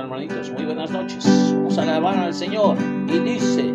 hermanitos? Muy buenas noches. Vamos a alabar al Señor. Y dice: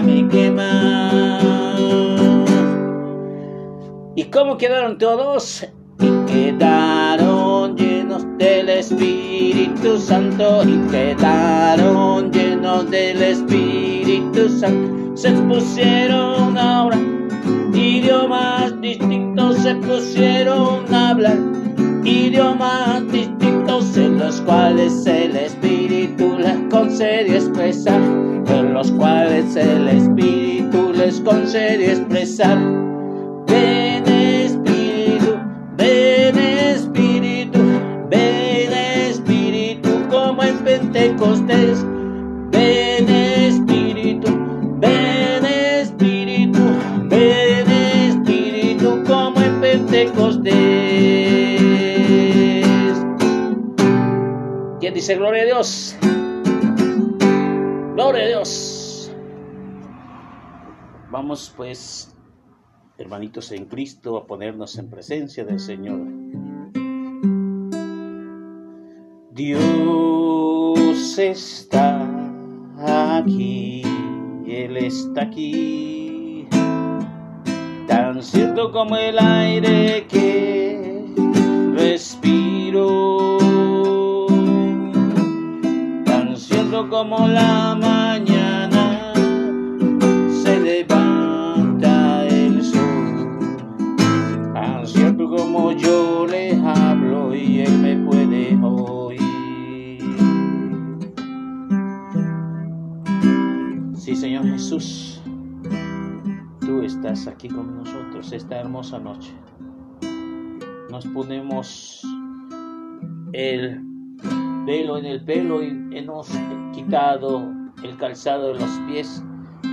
me. ¿Y cómo quedaron todos? Y quedaron llenos del Espíritu Santo y quedaron llenos del Espíritu Santo. Se pusieron ahora idiomas distintos, se pusieron a hablar idiomas distintos en los cuales el Espíritu les concedió expresar, en los cuales el Espíritu les concedió expresar. Ven Espíritu, ven Espíritu, ven Espíritu como en Pentecostés. Ven Espíritu, ven Espíritu, ven Espíritu como en Pentecostés. ¿Quién dice gloria a Dios? Gloria a Dios. Vamos pues hermanitos en Cristo, a ponernos en presencia del Señor. Dios está aquí, Él está aquí, tan cierto como el aire que como la mañana se levanta el sol, tan cierto como yo le hablo y él me puede oír. Sí, Señor Jesús, tú estás aquí con nosotros esta hermosa noche. Nos ponemos el velo en el pelo y hemos quitado el calzado de los pies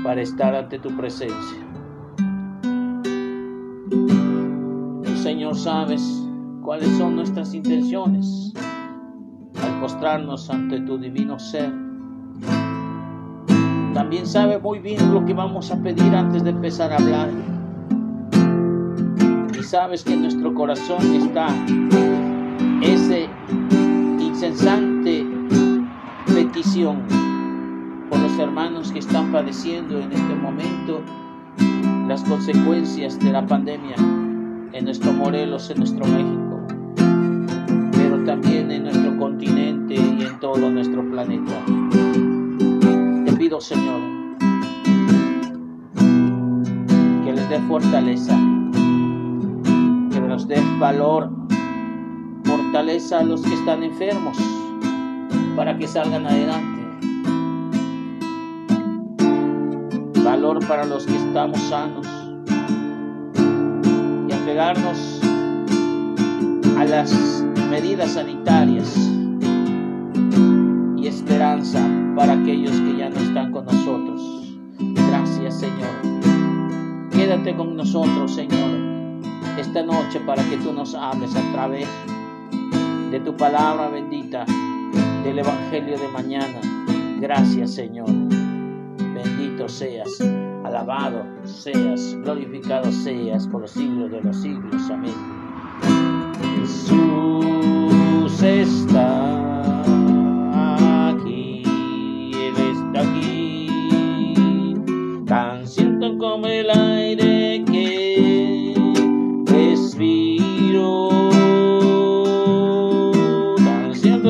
para estar ante tu presencia. Señor, sabes cuáles son nuestras intenciones al postrarnos ante tu divino ser. También sabe muy bien lo que vamos a pedir antes de empezar a hablar. Y sabes que nuestro corazón está incesante petición por los hermanos que están padeciendo en este momento las consecuencias de la pandemia en nuestro Morelos, en nuestro México, pero también en nuestro continente y en todo nuestro planeta. Te pido, Señor, que les dé fortaleza, que nos dé valor, fortaleza a los que están enfermos para que salgan adelante valor para los que estamos sanos y apegarnos a las medidas sanitarias y esperanza para aquellos que ya no están con nosotros. Gracias Señor. Quédate con nosotros Señor esta noche para que tú nos hables a través de tu palabra bendita del Evangelio de mañana. Gracias Señor seas, alabado seas, glorificado seas por los siglos de los siglos. Amén. Jesús está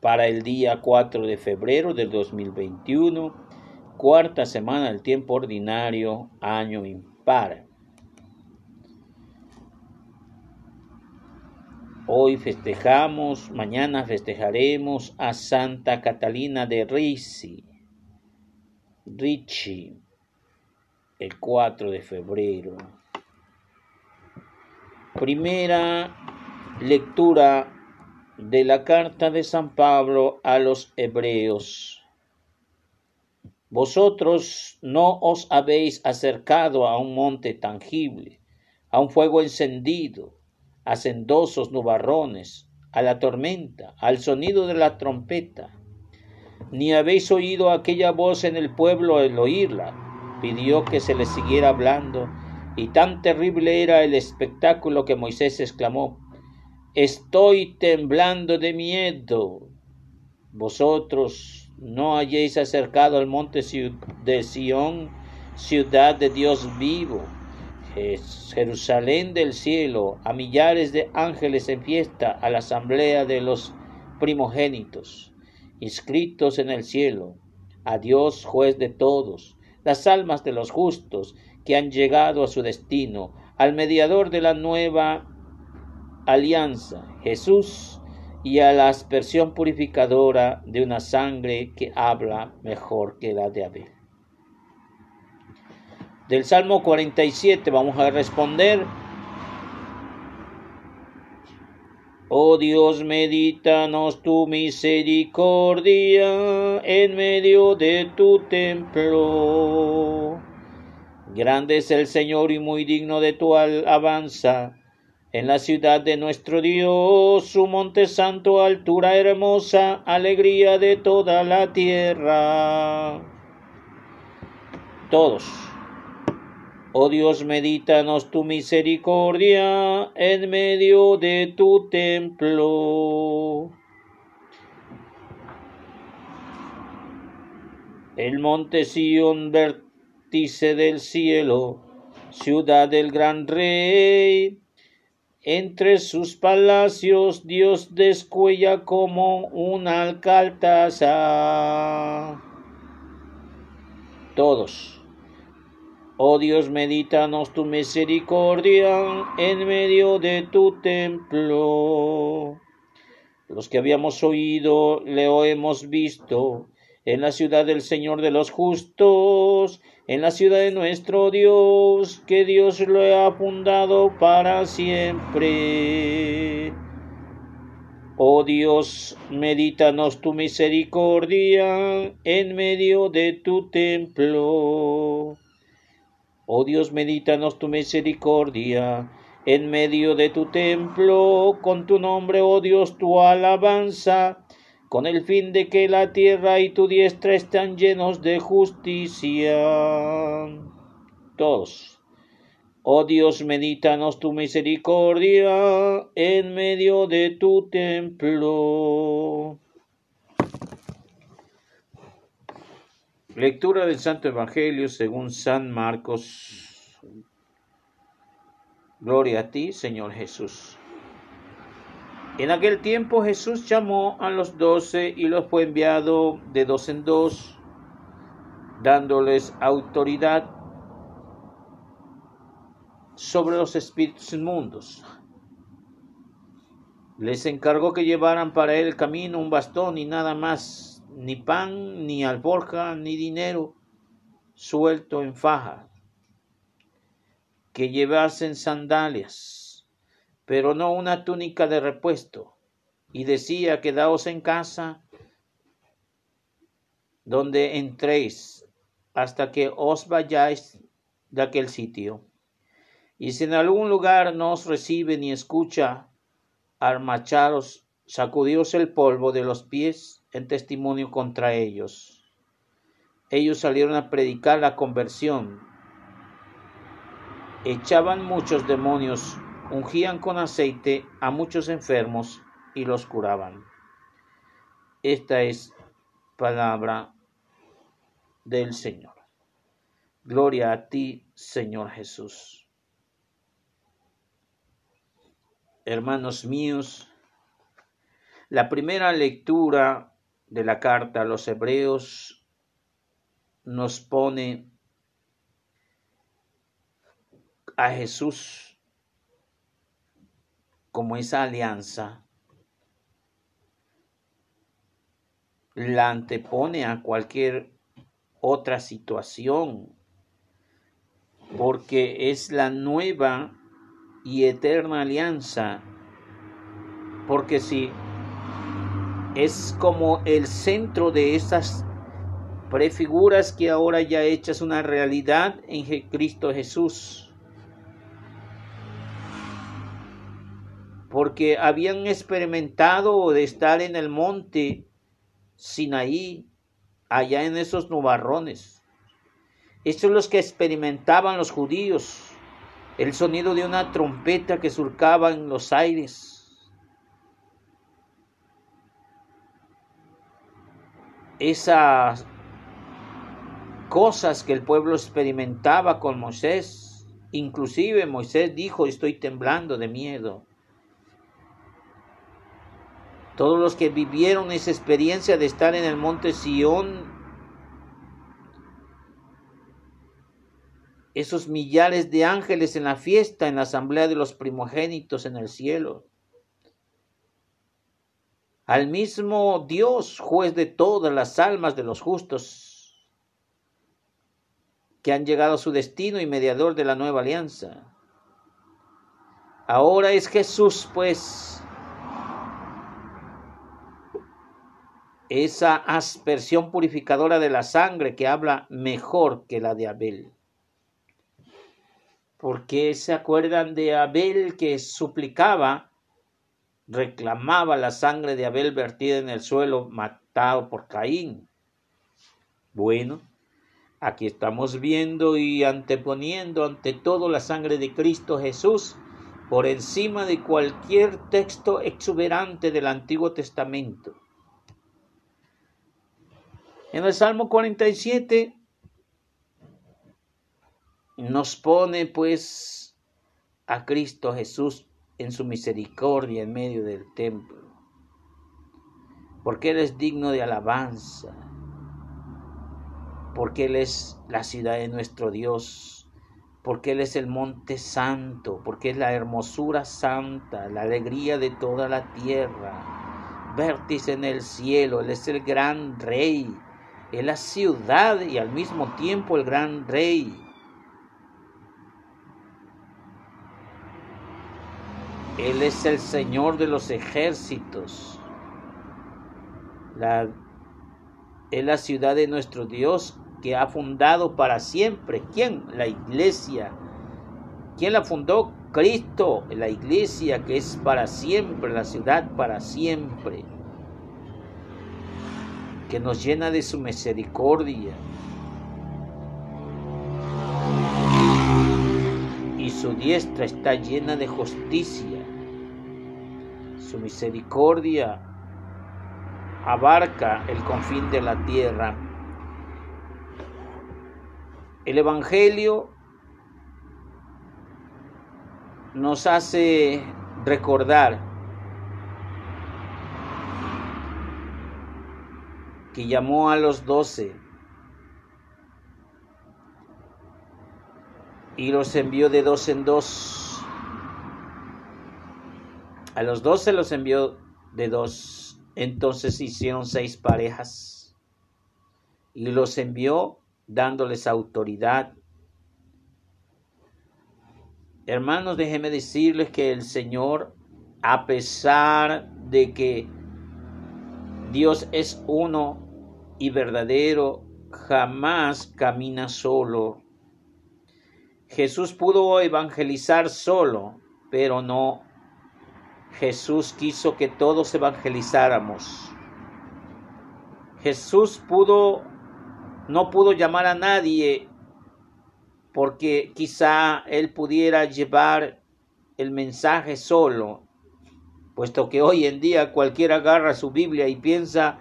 para el día 4 de febrero del 2021, cuarta semana del tiempo ordinario, año impar. Hoy festejamos, mañana festejaremos a Santa Catalina de Risi. Ricci el 4 de febrero. Primera lectura de la carta de San Pablo a los hebreos. Vosotros no os habéis acercado a un monte tangible, a un fuego encendido, a sendosos nubarrones, a la tormenta, al sonido de la trompeta ni habéis oído aquella voz en el pueblo al oírla. Pidió que se le siguiera hablando, y tan terrible era el espectáculo que Moisés exclamó, Estoy temblando de miedo. Vosotros no hayéis acercado al monte de Sión, ciudad de Dios vivo, Jerusalén del cielo, a millares de ángeles en fiesta, a la asamblea de los primogénitos inscritos en el cielo, a Dios juez de todos, las almas de los justos que han llegado a su destino, al mediador de la nueva alianza, Jesús, y a la aspersión purificadora de una sangre que habla mejor que la de Abel. Del Salmo 47 vamos a responder Oh Dios, medítanos tu misericordia en medio de tu templo. Grande es el Señor y muy digno de tu alabanza. En la ciudad de nuestro Dios, su monte santo, altura hermosa, alegría de toda la tierra. Todos. Oh Dios, medítanos tu misericordia en medio de tu templo. El monte Sion, vértice del cielo, ciudad del gran rey. Entre sus palacios Dios descuella como un alcaltaza. Todos Oh Dios, medítanos tu misericordia en medio de tu templo. Los que habíamos oído, le hemos visto en la ciudad del Señor de los justos, en la ciudad de nuestro Dios, que Dios lo ha fundado para siempre. Oh Dios, medítanos tu misericordia en medio de tu templo. Oh Dios, medítanos tu misericordia en medio de tu templo, con tu nombre, oh Dios, tu alabanza, con el fin de que la tierra y tu diestra están llenos de justicia. Todos. Oh Dios, medítanos tu misericordia en medio de tu templo. Lectura del Santo Evangelio según San Marcos Gloria a ti, Señor Jesús. En aquel tiempo Jesús llamó a los doce y los fue enviado de dos en dos, dándoles autoridad sobre los espíritus inmundos. Les encargó que llevaran para él el camino un bastón y nada más, ni pan, ni alforja, ni dinero suelto en faja que llevasen sandalias, pero no una túnica de repuesto. Y decía, quedaos en casa donde entréis hasta que os vayáis de aquel sitio. Y si en algún lugar no os recibe ni escucha, armacharos, sacudíos el polvo de los pies en testimonio contra ellos. Ellos salieron a predicar la conversión echaban muchos demonios, ungían con aceite a muchos enfermos y los curaban. Esta es palabra del Señor. Gloria a ti, Señor Jesús. Hermanos míos, la primera lectura de la carta a los hebreos nos pone a Jesús como esa alianza la antepone a cualquier otra situación, porque es la nueva y eterna alianza, porque si es como el centro de esas prefiguras que ahora ya hechas una realidad en Cristo Jesús. Porque habían experimentado de estar en el monte Sinaí, allá en esos nubarrones. Estos los que experimentaban los judíos, el sonido de una trompeta que surcaba en los aires. Esas cosas que el pueblo experimentaba con Moisés, inclusive Moisés dijo, estoy temblando de miedo. Todos los que vivieron esa experiencia de estar en el monte Sión, esos millares de ángeles en la fiesta, en la asamblea de los primogénitos en el cielo. Al mismo Dios, juez de todas las almas de los justos, que han llegado a su destino y mediador de la nueva alianza. Ahora es Jesús, pues, esa aspersión purificadora de la sangre que habla mejor que la de Abel. Porque se acuerdan de Abel que suplicaba, reclamaba la sangre de Abel vertida en el suelo matado por Caín. Bueno, aquí estamos viendo y anteponiendo ante todo la sangre de Cristo Jesús por encima de cualquier texto exuberante del Antiguo Testamento en el Salmo 47 nos pone pues a Cristo Jesús en su misericordia en medio del templo, porque Él es digno de alabanza, porque Él es la ciudad de nuestro Dios, porque Él es el monte santo, porque es la hermosura santa, la alegría de toda la tierra, vértice en el cielo, Él es el gran rey, es la ciudad y al mismo tiempo el gran rey. Él es el Señor de los ejércitos. Es la ciudad de nuestro Dios que ha fundado para siempre. ¿Quién? La iglesia. ¿Quién la fundó? Cristo, la iglesia que es para siempre, la ciudad para siempre. Que nos llena de su misericordia. Y su diestra está llena de justicia. Su misericordia abarca el confín de la tierra. El Evangelio nos hace recordar que llamó a los doce y los envió de dos en dos. A los doce los envió de dos. Entonces hicieron seis parejas y los envió dándoles autoridad. Hermanos, déjenme decirles que el Señor, a pesar de que Dios es uno y verdadero, jamás camina solo. Jesús pudo evangelizar solo, pero no Jesús quiso que todos evangelizáramos. Jesús pudo, no pudo llamar a nadie porque quizá él pudiera llevar el mensaje solo, puesto que hoy en día cualquiera agarra su Biblia y piensa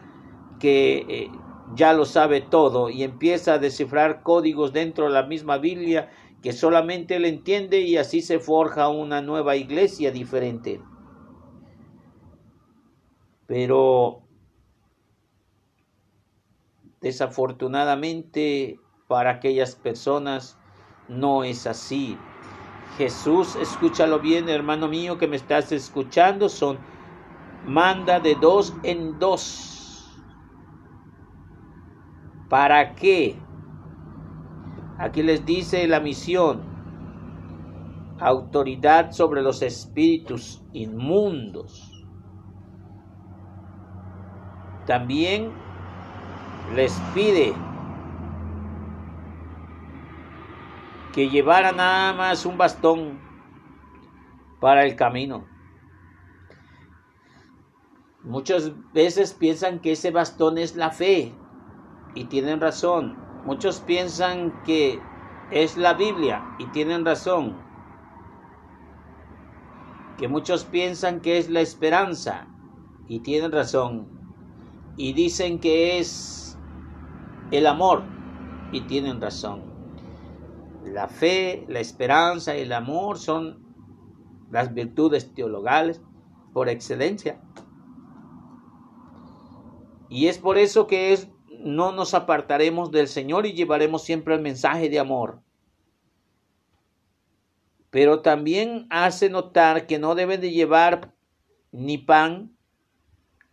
que eh, ya lo sabe todo y empieza a descifrar códigos dentro de la misma Biblia que solamente él entiende y así se forja una nueva iglesia diferente. Pero desafortunadamente para aquellas personas no es así. Jesús, escúchalo bien, hermano mío que me estás escuchando, son manda de dos en dos. ¿Para qué? Aquí les dice la misión, autoridad sobre los espíritus inmundos también les pide que llevaran nada más un bastón para el camino. Muchas veces piensan que ese bastón es la fe y tienen razón. Muchos piensan que es la Biblia y tienen razón. Que muchos piensan que es la esperanza y tienen razón y dicen que es el amor y tienen razón. La fe, la esperanza y el amor son las virtudes teologales por excelencia. Y es por eso que es, no nos apartaremos del Señor y llevaremos siempre el mensaje de amor. Pero también hace notar que no deben de llevar ni pan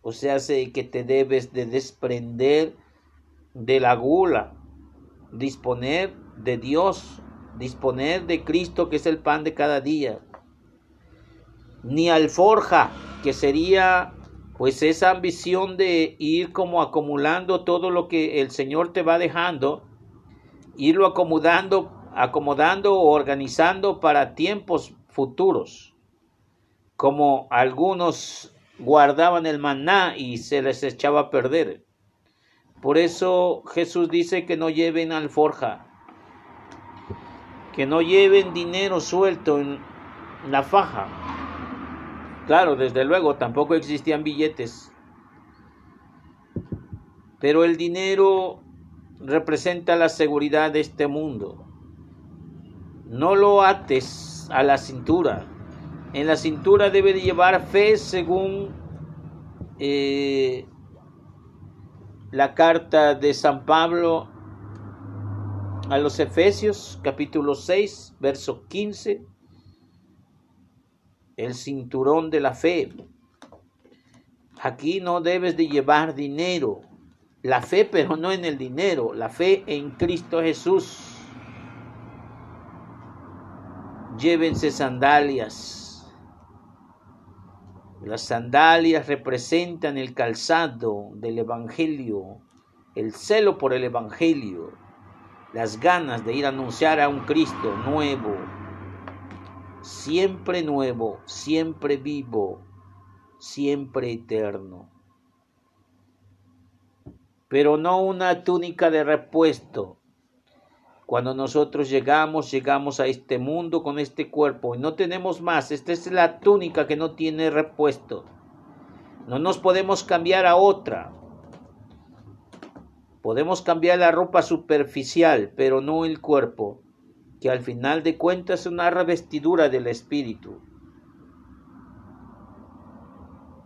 o sea, que te debes de desprender de la gula, disponer de Dios, disponer de Cristo que es el pan de cada día. Ni alforja, que sería pues esa ambición de ir como acumulando todo lo que el Señor te va dejando, irlo acomodando, acomodando o organizando para tiempos futuros, como algunos guardaban el maná y se les echaba a perder. Por eso Jesús dice que no lleven alforja, que no lleven dinero suelto en la faja. Claro, desde luego, tampoco existían billetes. Pero el dinero representa la seguridad de este mundo. No lo ates a la cintura, en la cintura debe de llevar fe según eh, la carta de San Pablo a los Efesios capítulo 6, verso 15, el cinturón de la fe. Aquí no debes de llevar dinero, la fe pero no en el dinero, la fe en Cristo Jesús. Llévense sandalias. Las sandalias representan el calzado del Evangelio, el celo por el Evangelio, las ganas de ir a anunciar a un Cristo nuevo, siempre nuevo, siempre vivo, siempre eterno. Pero no una túnica de repuesto, cuando nosotros llegamos, llegamos a este mundo con este cuerpo y no tenemos más. Esta es la túnica que no tiene repuesto. No nos podemos cambiar a otra. Podemos cambiar la ropa superficial, pero no el cuerpo, que al final de cuentas es una revestidura del espíritu.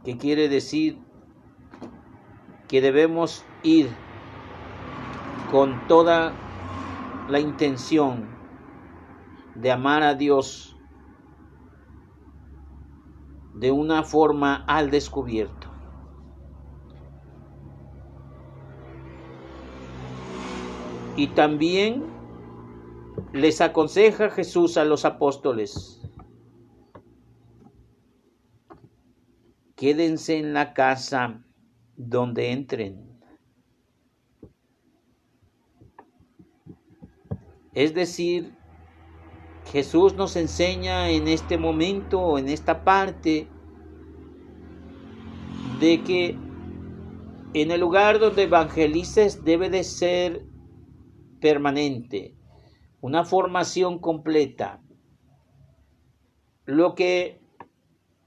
¿Qué quiere decir? Que debemos ir con toda la intención de amar a Dios de una forma al descubierto. Y también les aconseja Jesús a los apóstoles, quédense en la casa donde entren. Es decir, Jesús nos enseña en este momento, en esta parte, de que en el lugar donde evangelices debe de ser permanente, una formación completa. Lo que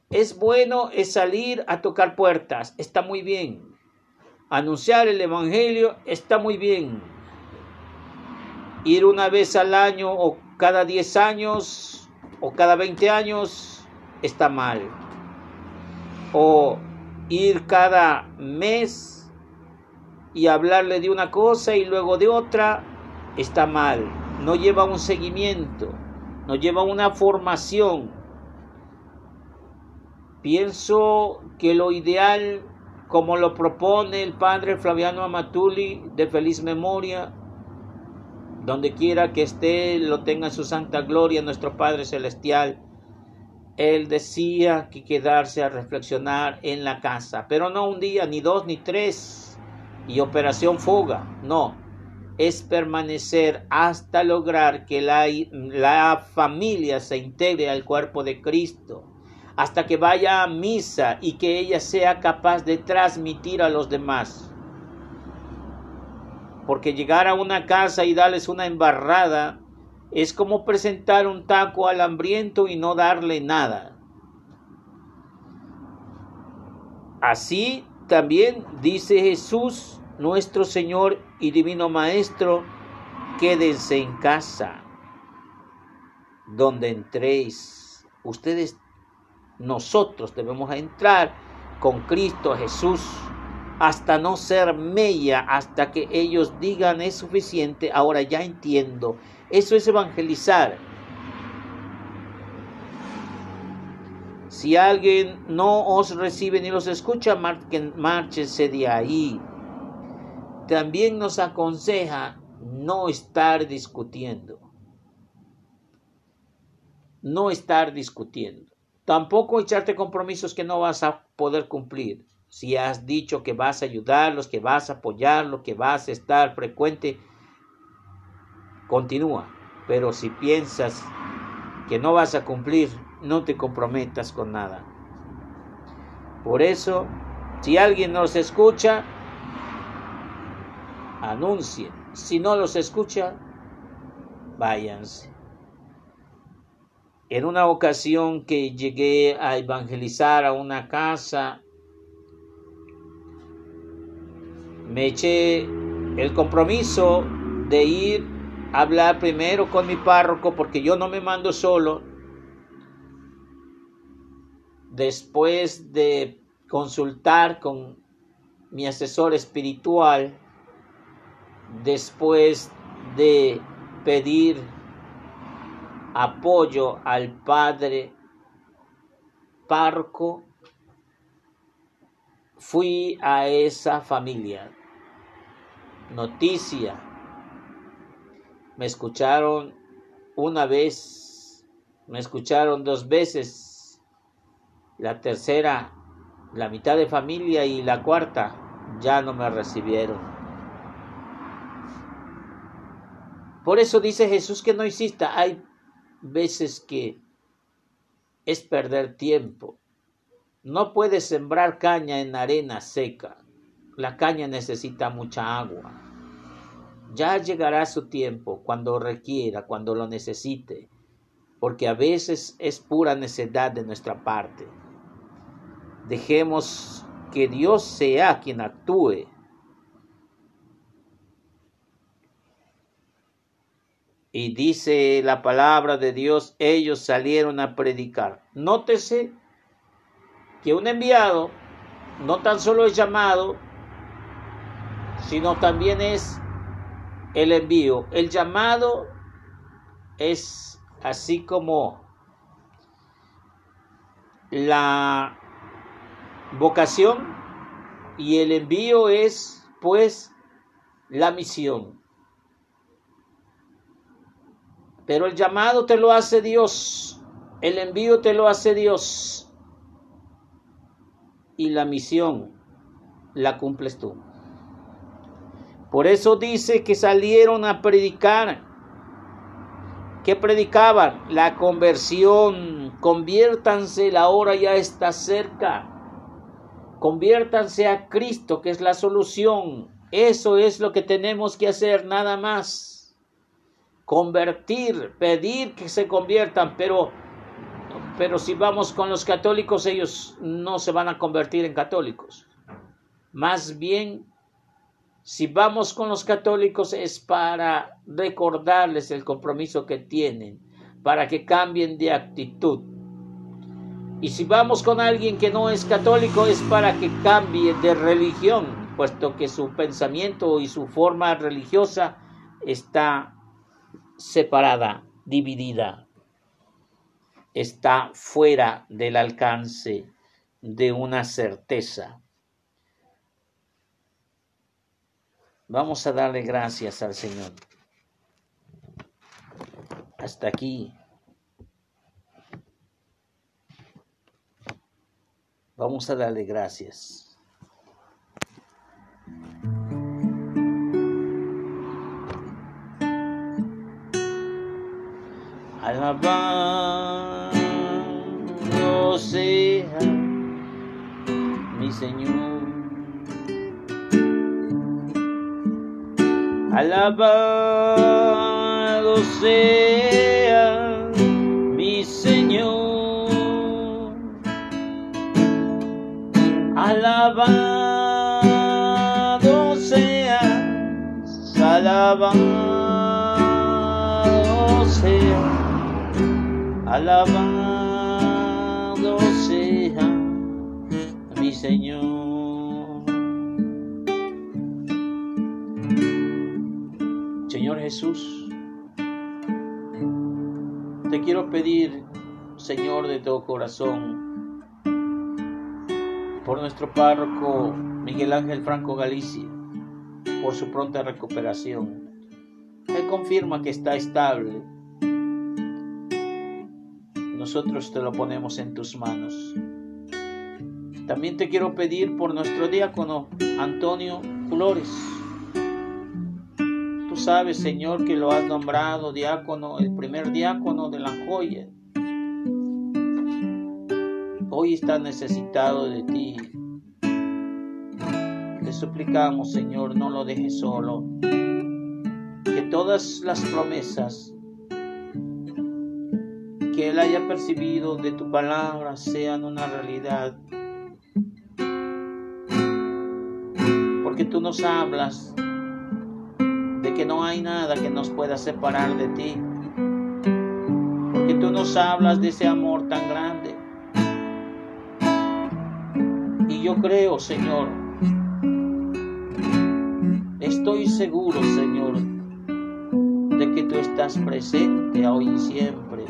es bueno es salir a tocar puertas, está muy bien. Anunciar el Evangelio está muy bien ir una vez al año o cada 10 años o cada 20 años está mal. O ir cada mes y hablarle de una cosa y luego de otra está mal. No lleva un seguimiento, no lleva una formación. Pienso que lo ideal, como lo propone el padre Flaviano Amatuli de feliz memoria, donde quiera que esté, lo tenga en su santa gloria nuestro Padre Celestial. Él decía que quedarse a reflexionar en la casa, pero no un día, ni dos, ni tres, y operación fuga, no, es permanecer hasta lograr que la, la familia se integre al cuerpo de Cristo, hasta que vaya a misa y que ella sea capaz de transmitir a los demás porque llegar a una casa y darles una embarrada es como presentar un taco al hambriento y no darle nada. Así también dice Jesús, nuestro Señor y Divino Maestro, quédense en casa, donde entréis. Ustedes, nosotros debemos entrar con Cristo Jesús hasta no ser mella, hasta que ellos digan es suficiente, ahora ya entiendo. Eso es evangelizar. Si alguien no os recibe ni los escucha, márchense de ahí. También nos aconseja no estar discutiendo. No estar discutiendo. Tampoco echarte compromisos que no vas a poder cumplir si has dicho que vas a ayudarlos, que vas a apoyarlos, que vas a estar frecuente, continúa. Pero si piensas que no vas a cumplir, no te comprometas con nada. Por eso, si alguien nos escucha, anuncien. Si no los escucha, váyanse. En una ocasión que llegué a evangelizar a una casa, me eché el compromiso de ir a hablar primero con mi párroco porque yo no me mando solo. Después de consultar con mi asesor espiritual, después de pedir apoyo al padre Parco, fui a esa familia. Noticia. Me escucharon una vez, me escucharon dos veces. La tercera, la mitad de familia y la cuarta ya no me recibieron. Por eso dice Jesús que no insista. Hay veces que es perder tiempo. No puedes sembrar caña en arena seca. La caña necesita mucha agua. Ya llegará su tiempo cuando requiera, cuando lo necesite, porque a veces es pura necedad de nuestra parte. Dejemos que Dios sea quien actúe. Y dice la palabra de Dios, ellos salieron a predicar. Nótese que un enviado no tan solo es llamado, sino también es el envío. El llamado es así como la vocación y el envío es pues la misión. Pero el llamado te lo hace Dios, el envío te lo hace Dios y la misión la cumples tú. Por eso dice que salieron a predicar. ¿Qué predicaban? La conversión. Conviértanse, la hora ya está cerca. Conviértanse a Cristo, que es la solución. Eso es lo que tenemos que hacer, nada más. Convertir, pedir que se conviertan, pero pero si vamos con los católicos, ellos no se van a convertir en católicos. Más bien si vamos con los católicos es para recordarles el compromiso que tienen, para que cambien de actitud. Y si vamos con alguien que no es católico es para que cambie de religión, puesto que su pensamiento y su forma religiosa está separada, dividida, está fuera del alcance de una certeza. Vamos a darle gracias al Señor. Hasta aquí. Vamos a darle gracias. Alabado sea mi Señor. Alabado sea mi Señor. Alabado sea, alabado alabado sea mi Señor. Jesús, te quiero pedir, Señor, de todo corazón, por nuestro párroco Miguel Ángel Franco Galicia, por su pronta recuperación. Él confirma que está estable. Nosotros te lo ponemos en tus manos. También te quiero pedir por nuestro diácono Antonio Flores sabes, Señor, que lo has nombrado diácono, el primer diácono de la joya. Hoy está necesitado de ti. Te suplicamos, Señor, no lo dejes solo. Que todas las promesas que Él haya percibido de tu palabra sean una realidad. Porque tú nos hablas que no hay nada que nos pueda separar de ti. Porque tú nos hablas de ese amor tan grande. Y yo creo, Señor, estoy seguro, Señor, de que tú estás presente hoy y siempre,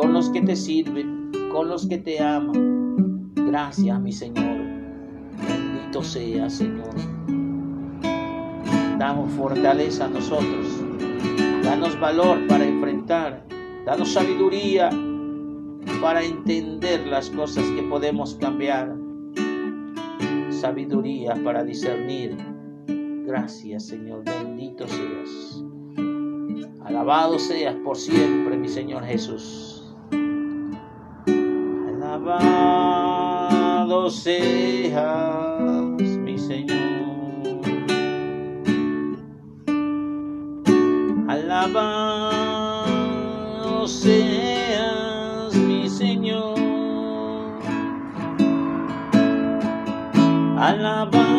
con los que te sirven, con los que te aman. Gracias, mi Señor. Bendito sea, Señor. Damos fortaleza a nosotros. Danos valor para enfrentar. Danos sabiduría para entender las cosas que podemos cambiar. Sabiduría para discernir. Gracias, Señor. Bendito seas. Alabado seas por siempre, mi Señor Jesús. Alabado seas, mi Señor. Alabado seas, mi Señor. Alabado